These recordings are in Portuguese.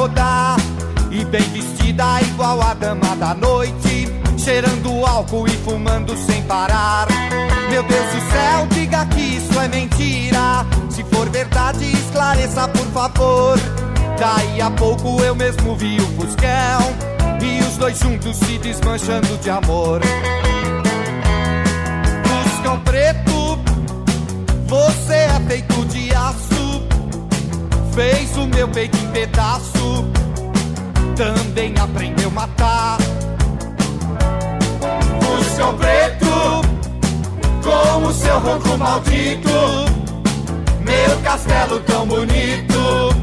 Rodar. E bem vestida igual a dama da noite Cheirando álcool e fumando sem parar. Meu Deus do céu, diga que isso é mentira. Se for verdade, esclareça por favor. Daí a pouco eu mesmo vi o fuscão E os dois juntos se desmanchando de amor. Fuscão preto você é feito de aço, fez o meu peito em pedaço, também aprendeu a matar. Fuscão preto, com o seu ronco maldito, meu castelo tão bonito,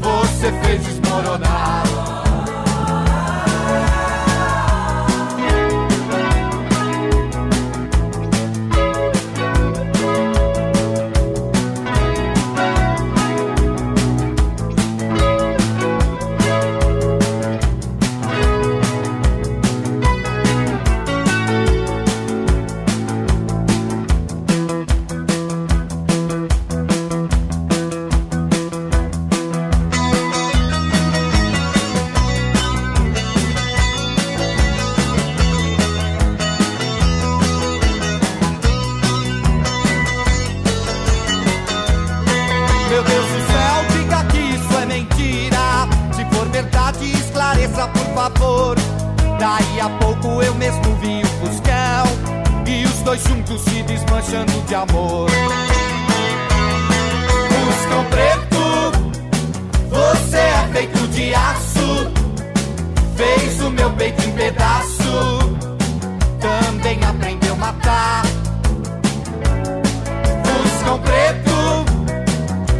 você fez desmoronar. Favor. Daí a pouco eu mesmo vi o Fuscão e os dois juntos se desmanchando de amor. Fuscão preto, você é feito de aço. Fez o meu peito em pedaço, também aprendeu a matar. Fuscão preto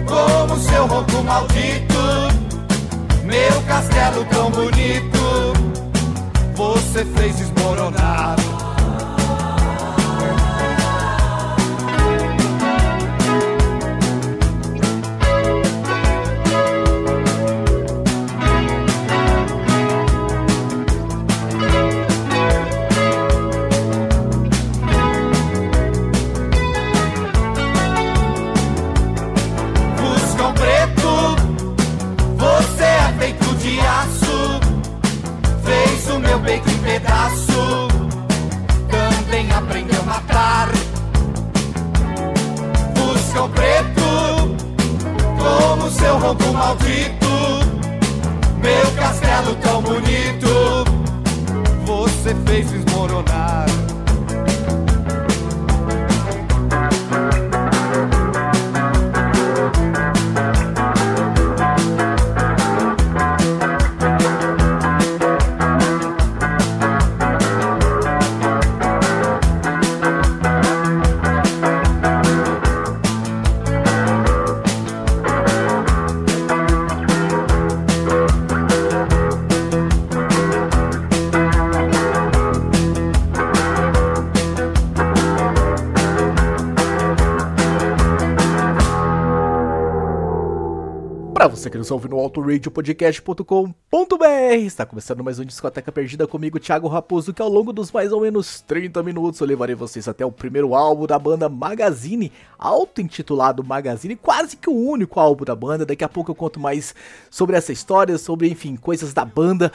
como seu ronco maldito. Meu castelo tão bonito, você fez desmoronar. Ouve no autoradiopodcast.com.br, está começando mais um Discoteca Perdida comigo, Thiago Raposo, que ao longo dos mais ou menos 30 minutos eu levarei vocês até o primeiro álbum da banda Magazine, auto-intitulado Magazine, quase que o único álbum da banda. Daqui a pouco eu conto mais sobre essa história, sobre, enfim, coisas da banda.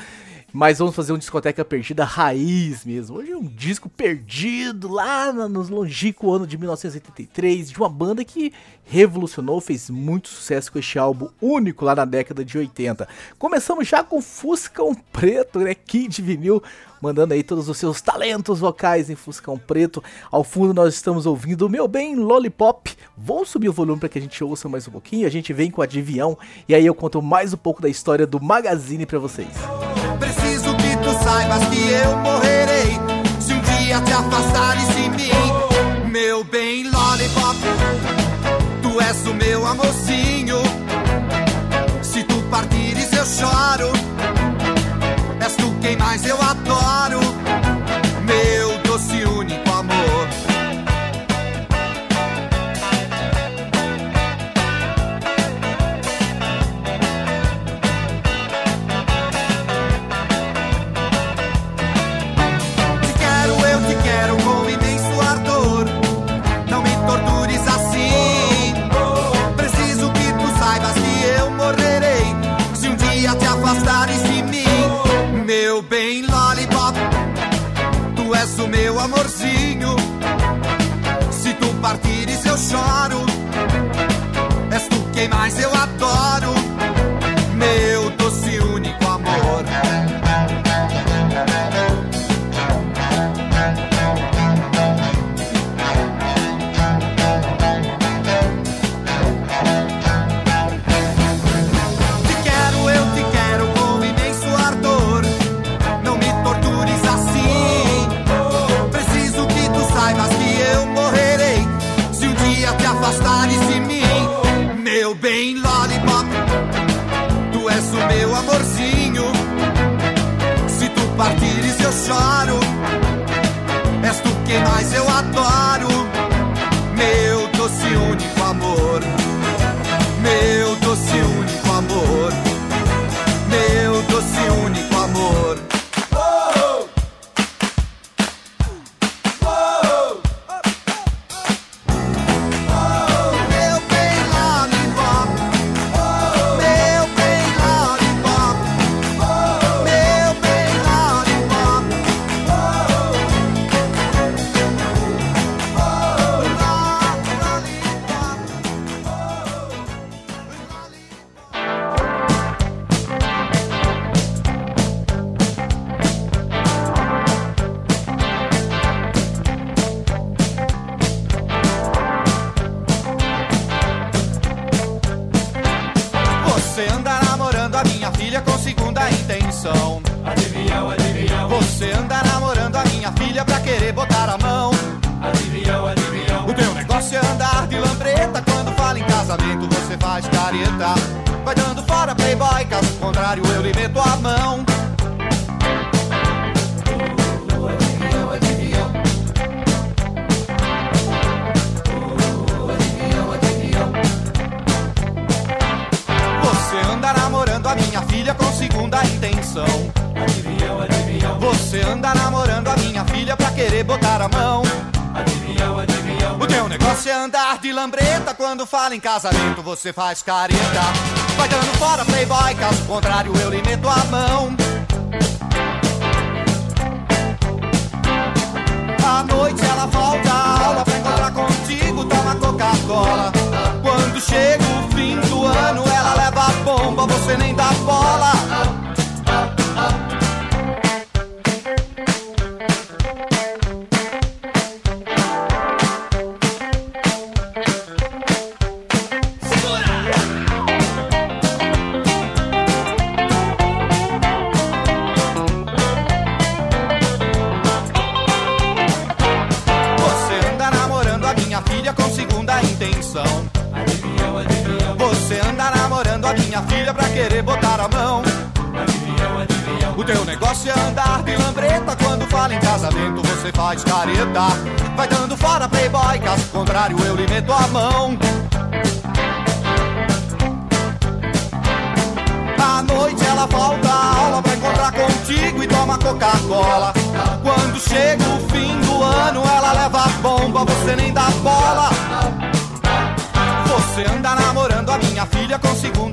Mas vamos fazer um discoteca perdida raiz mesmo. Hoje é um disco perdido lá nos longínquo ano de 1983 de uma banda que revolucionou, fez muito sucesso com este álbum único lá na década de 80. Começamos já com Fuscão Preto, né? Kid Vinil, mandando aí todos os seus talentos vocais em Fuscão Preto. Ao fundo nós estamos ouvindo o Meu Bem Lollipop. Vou subir o volume para que a gente ouça mais um pouquinho. A gente vem com a Divião e aí eu conto mais um pouco da história do Magazine para vocês. Preciso que tu saibas que eu morrerei se um dia te afastares de mim. Meu bem Lollipop, tu és o meu amorzinho. Se tu partires eu choro. És tu quem mais eu de mim. Meu bem, Lollipop, tu és o meu amorzinho. Se tu partires, eu choro. És tu quem mais eu adoro. Playboy. Caso contrário, eu lhe meto a mão. Você anda namorando a minha filha com segunda intenção. Adivinhão, adivinhão. Você anda namorando a minha filha pra querer botar a mão. É andar de lambreta. Quando fala em casamento, você faz careta. Vai dando fora, playboy. Caso contrário, eu lhe meto a mão. À noite ela volta à aula pra encontrar contigo, toma Coca-Cola. Quando chega o fim do ano, ela leva a bomba, você nem dá bola.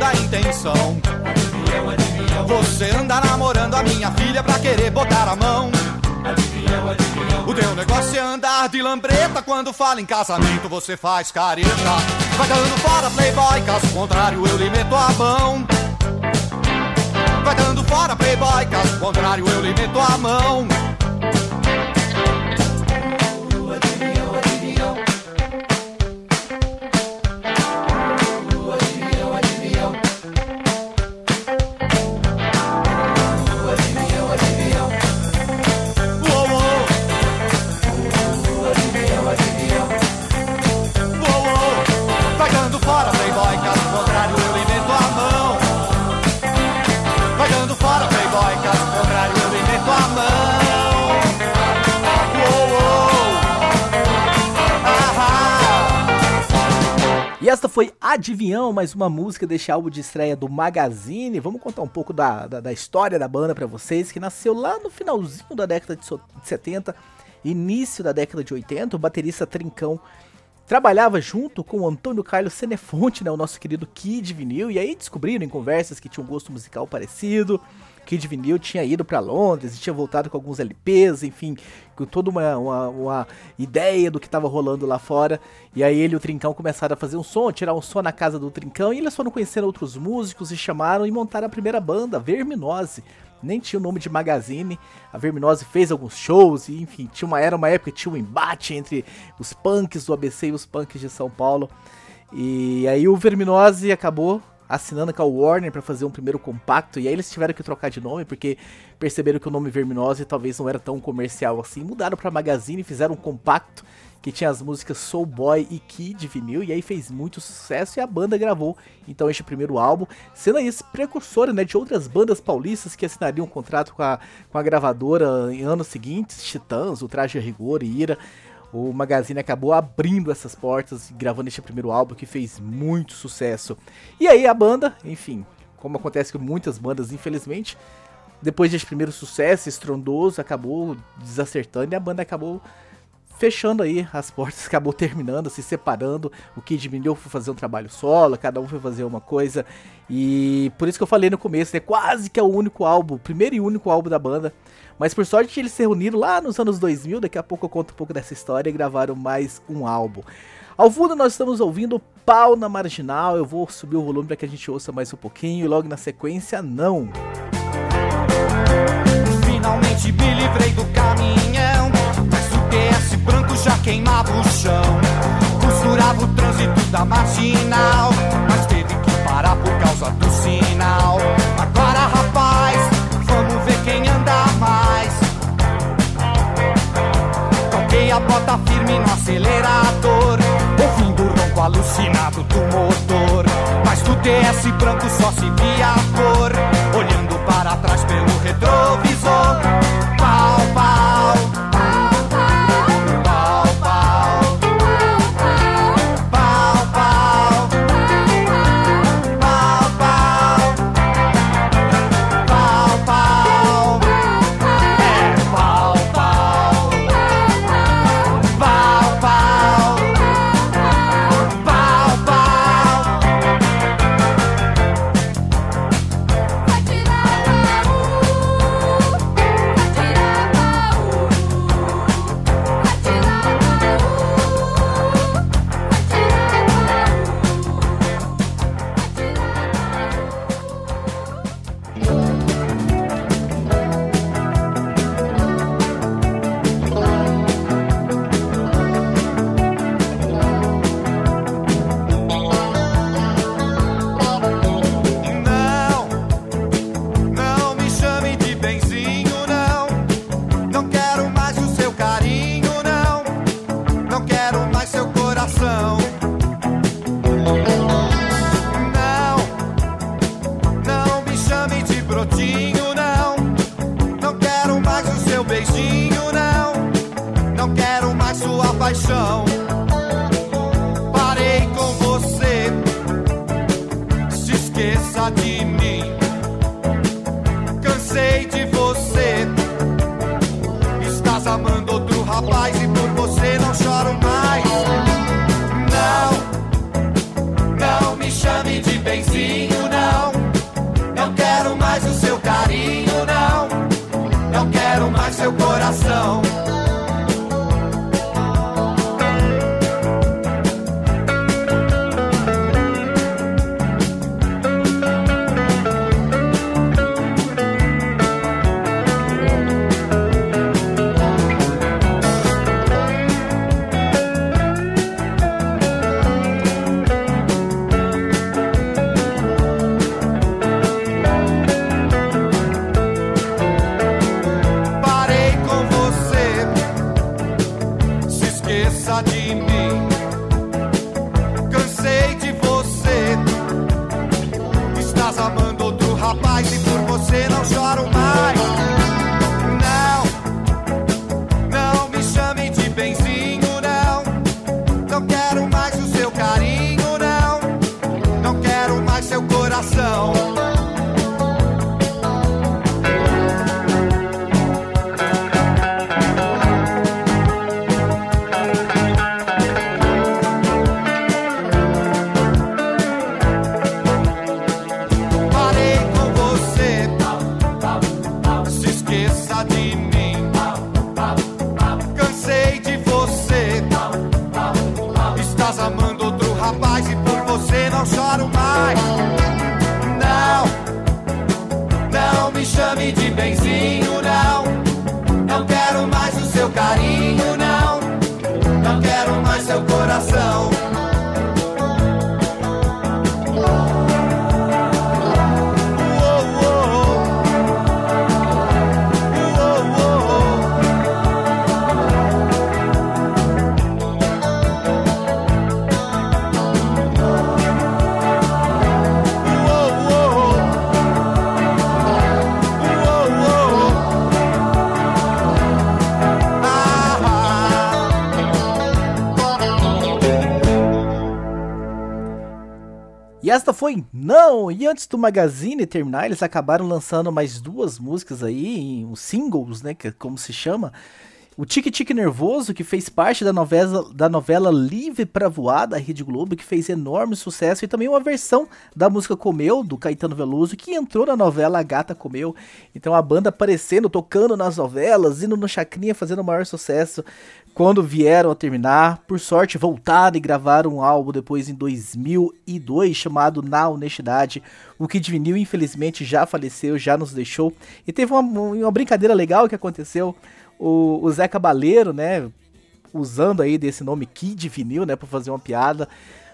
Segunda intenção. Você anda namorando a minha filha pra querer botar a mão. O teu negócio é andar de lambreta. Quando fala em casamento, você faz careta. Vai dando fora, playboy. Caso contrário, eu lhe meto a mão. Vai dando fora, playboy. Caso contrário, eu lhe meto a mão. Esta foi Adivinhão, mais uma música deste álbum de estreia do Magazine. Vamos contar um pouco da, da, da história da banda pra vocês, que nasceu lá no finalzinho da década de so- de 70, início da década de 80. O baterista Trincão trabalhava junto com o Antônio Carlos Senefonte, né, o nosso querido Kid Vinil, e aí descobriram em conversas que tinha um gosto musical parecido. Kid Vinil tinha ido para Londres e tinha voltado com alguns LPs, enfim, toda uma, uma, uma ideia do que estava rolando lá fora. E aí ele e o Trincão começaram a fazer um som, tirar um som na casa do Trincão, e eles foram conhecendo outros músicos e chamaram e montaram a primeira banda, Verminose nem tinha o nome de Magazine. A Verminose fez alguns shows e, enfim, tinha uma, era uma época que tinha um embate entre os punks do ABC e os punks de São Paulo. E aí o Verminose acabou assinando com a Warner para fazer um primeiro compacto e aí eles tiveram que trocar de nome porque perceberam que o nome Verminose talvez não era tão comercial assim. Mudaram para Magazine, fizeram um compacto que tinha as músicas Soul Boy e Kid vinil, e aí fez muito sucesso e a banda gravou então este primeiro álbum, sendo aí precursor né, de outras bandas paulistas que assinariam um contrato com a, com a gravadora em anos seguintes, Titãs, o Traje a Rigor e Ira. O Magazine acabou abrindo essas portas gravando este primeiro álbum que fez muito sucesso. E aí a banda, enfim, como acontece com muitas bandas, infelizmente, depois desse primeiro sucesso estrondoso, acabou desacertando e a banda acabou fechando aí as portas, acabou terminando, se separando. O Kid Minho foi fazer um trabalho solo, cada um foi fazer uma coisa. E por isso que eu falei no começo, né? Quase que é o único álbum, o primeiro e único álbum da banda. Mas por sorte eles se reuniram lá nos anos 2000, daqui a pouco eu conto um pouco dessa história e gravaram mais um álbum. Ao fundo nós estamos ouvindo Pau na Marginal, eu vou subir o volume para que a gente ouça mais um pouquinho e logo na sequência não. Finalmente me livrei do já queimava o chão. Costurava o trânsito da marginal. Mas teve que parar por causa do sinal. Agora, rapaz, vamos ver quem anda mais. Toquei a bota firme no acelerador. Ouvindo o ronco alucinado do motor. Mas do TS branco só se via a cor. Olhando para trás pelo retrovisor. não quero mais sua paixão. know. Foi? Não! E antes do Magazine terminar, eles acabaram lançando mais duas músicas aí, os singles, né, que é como se chama. O Tique Tique Nervoso, que fez parte da novela, da novela Livre pra Voar, da Rede Globo, que fez enorme sucesso, e também uma versão da música Comeu, do Caetano Veloso, que entrou na novela A Gata Comeu. Então a banda aparecendo, tocando nas novelas, indo no Chacrinha, fazendo o maior sucesso. Quando vieram a terminar, por sorte, voltaram e gravaram um álbum depois em 2002 chamado Na Honestidade. O Kid Vinil, infelizmente, já faleceu, já nos deixou. E teve uma, uma brincadeira legal que aconteceu o, o Zé Cabaleiro, né, usando aí desse nome Kid Vinil, né, pra fazer uma piada,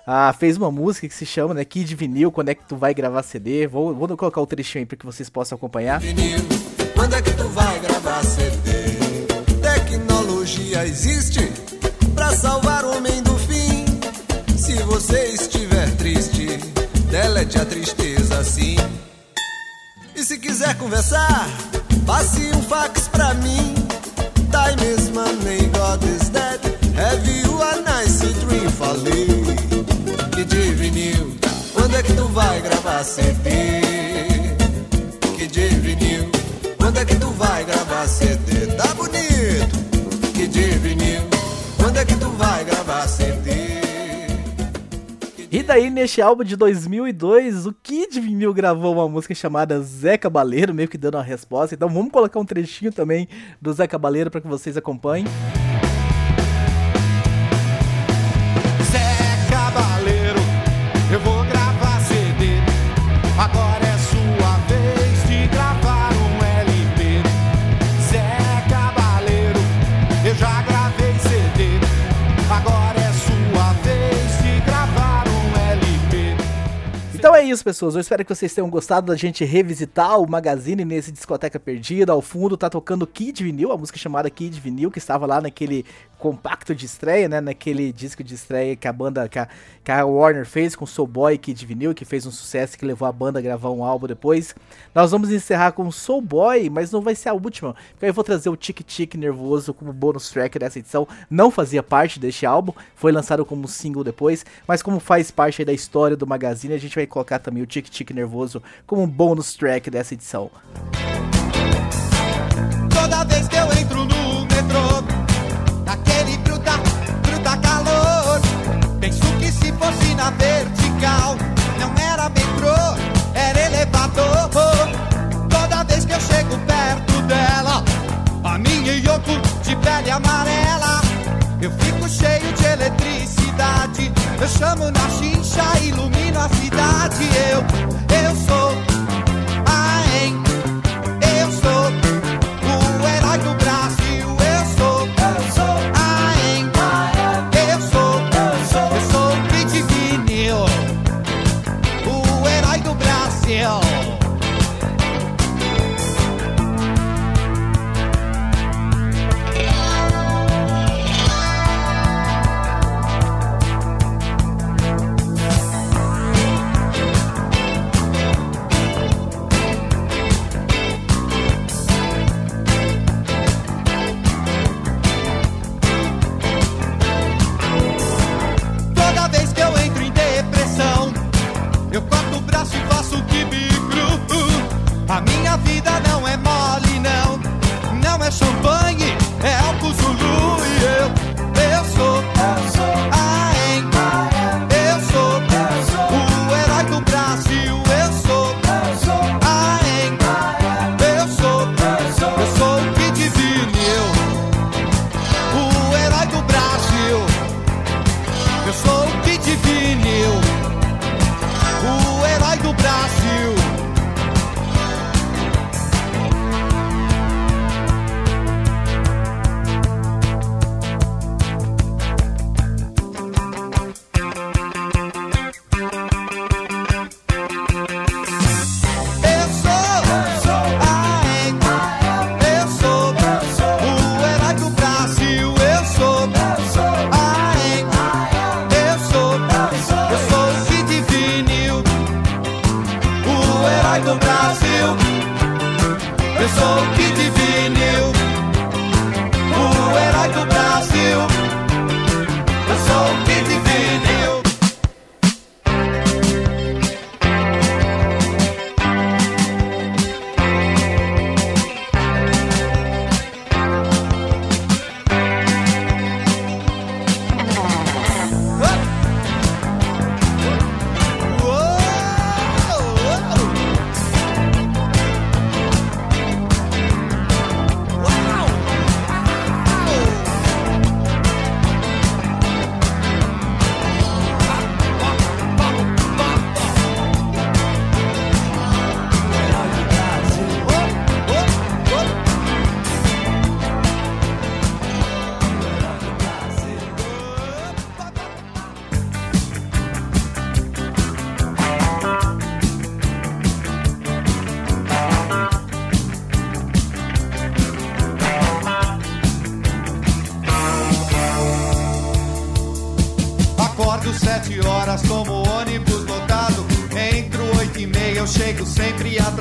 ah, fez uma música que se chama, né, Kid Vinil, quando é que tu vai gravar CD, vou, vou colocar o trechinho aí pra que vocês possam acompanhar. Vinil, quando é que tu vai gravar CD? Tecnologia existe pra salvar o homem do fim. Se você estiver triste, delete a tristeza assim. E se quiser conversar, passe um fax pra mim. Time is God is dead. Have you a nice dream? Falei que vinil, quando é que tu vai gravar CD? Daí, neste álbum de 2002, o Kid Vinil gravou uma música chamada Zé Cabaleiro, meio que dando a resposta. Então vamos colocar um trechinho também do Zé Cabaleiro para que vocês acompanhem. Isso, pessoas. Eu espero que vocês tenham gostado da gente revisitar o Magazine nesse Discoteca Perdida. Ao fundo tá tocando Kid Vinil, a música chamada Kid Vinil, que estava lá naquele compacto de estreia, né? Naquele disco de estreia que a banda, que a, que a Warner fez com Soul Boy Kid Vinil, que fez um sucesso que levou a banda a gravar um álbum depois. Nós vamos encerrar com Soul Boy, mas não vai ser a última, porque eu vou trazer o Tic Tic Nervoso como bônus track dessa edição. Não fazia parte deste álbum, foi lançado como single depois, mas como faz parte da história do Magazine, a gente vai colocar também o Tic Tic Nervoso como um bônus track dessa edição. Toda vez que eu entro no vertical, não era metrô, era elevador. Toda vez que eu chego perto dela, a minha Yoko de pele amarela, eu fico cheio de eletricidade. Eu chamo na chincha, ilumino a cidade. Eu, eu sou Brasil. Eu sou o Kid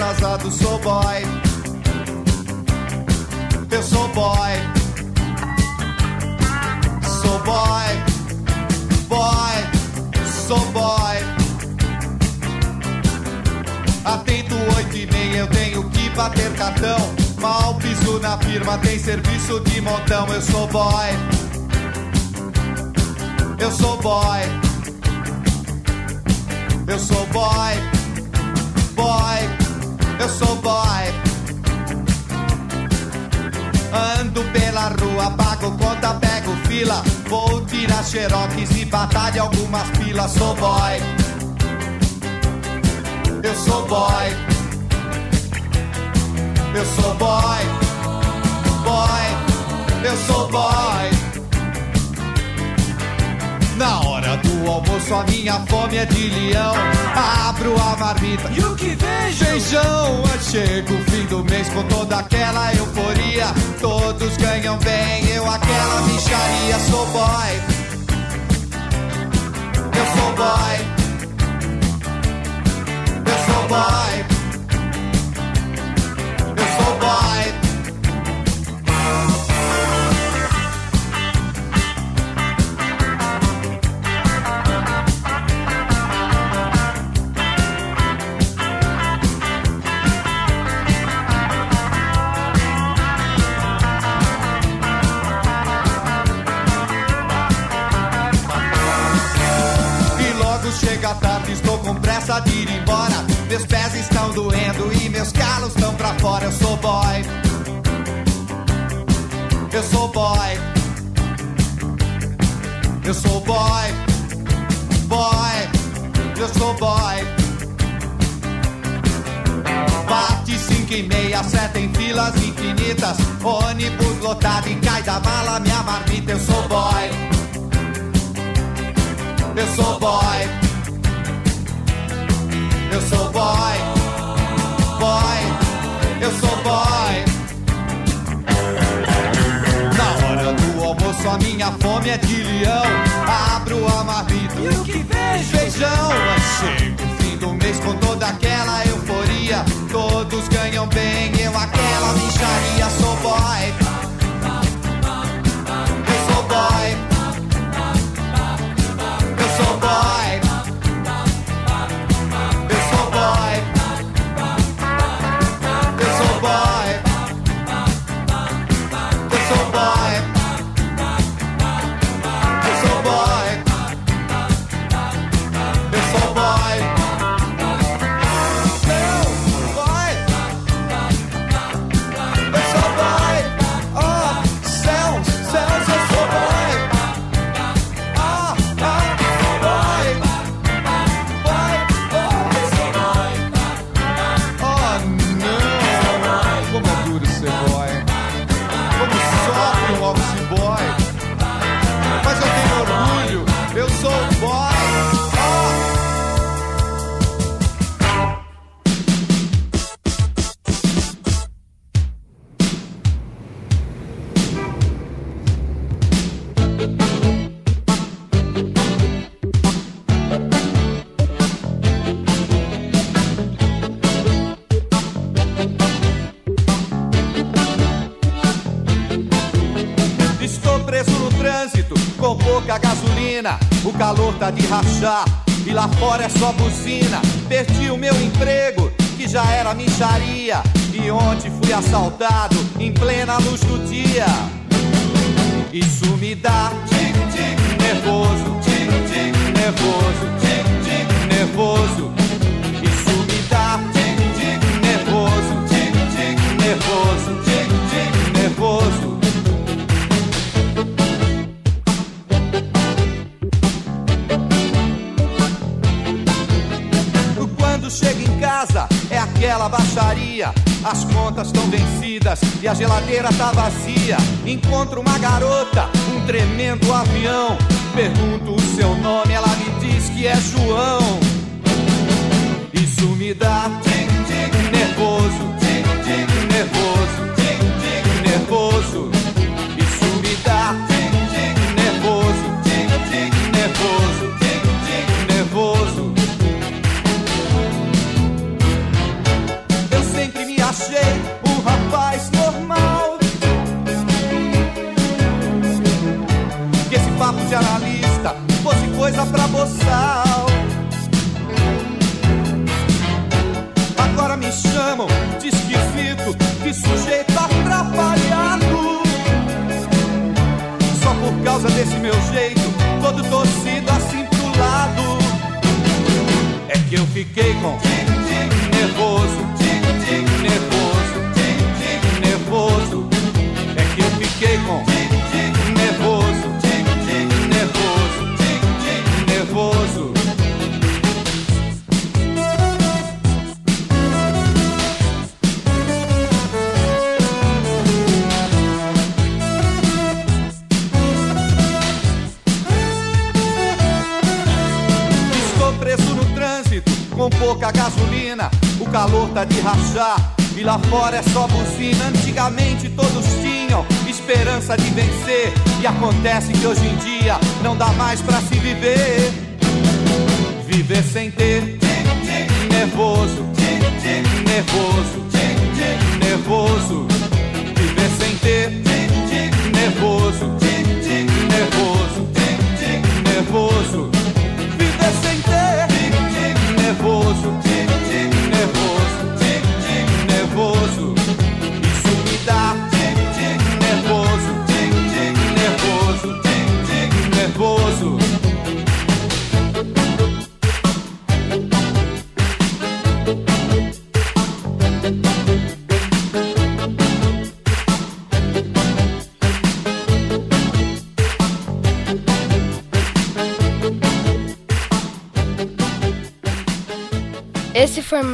atrasado, sou boy. Eu sou boy. Sou boy. Boy. Sou boy. Atento oito e meia, eu tenho que bater cartão. Mal piso na firma, tem serviço de montão. Eu sou boy. Eu sou boy. Eu sou. Boy. Eu sou boy. Ando pela rua, pago conta, pego fila. Vou tirar xerox e batalha algumas pilas. Sou boy. Eu sou boy. Eu sou boy. Boy. Eu sou boy. Na hora do almoço a minha fome é de leão. Abro a marmita E o que vejo? Feijão, chega o fim do mês com toda aquela euforia. Todos ganham bem, eu aquela micharia. Sou boy. Eu sou boy. Eu sou boy. Eu sou boy. Pés estão doendo e meus calos estão pra fora. Eu sou boy. Eu sou boy. Eu sou boy. Boy. Eu sou boy. Bate cinco e meia, seta em filas infinitas. Ônibus lotado e cai da mala minha marmita. Eu sou boy. Eu sou boy. Eu sou boy. Boy. Eu sou boy. Na hora do almoço a minha fome é de leão. Abro a marmita. E o que vejo? Feijão, chega De rachar e lá fora é só buzina. Perdi o meu emprego, que já era micharia. E ontem fui assaltado em plena luz do dia. Isso me dá tic-tic nervoso, tic-tic nervoso, tic-tic nervoso. Isso me dá tic-tic nervoso, tic-tic nervoso, baixaria. As contas estão vencidas e a geladeira tá vazia. Encontro uma garota, um tremendo avião. Pergunto o seu nome, ela me diz que é João. Isso me dá nervoso, nervoso, nervoso. Isso me dá nervoso, nervoso. Outra pra boçal. Agora me chamam de esquisito, de sujeito atrapalhado. Só por causa desse meu jeito, todo torcido assim pro lado. É que eu fiquei com E lá fora é só buzina. Antigamente todos tinham esperança de vencer. E acontece que hoje em dia não dá mais pra se viver. Viver sem ter nervoso, nervoso.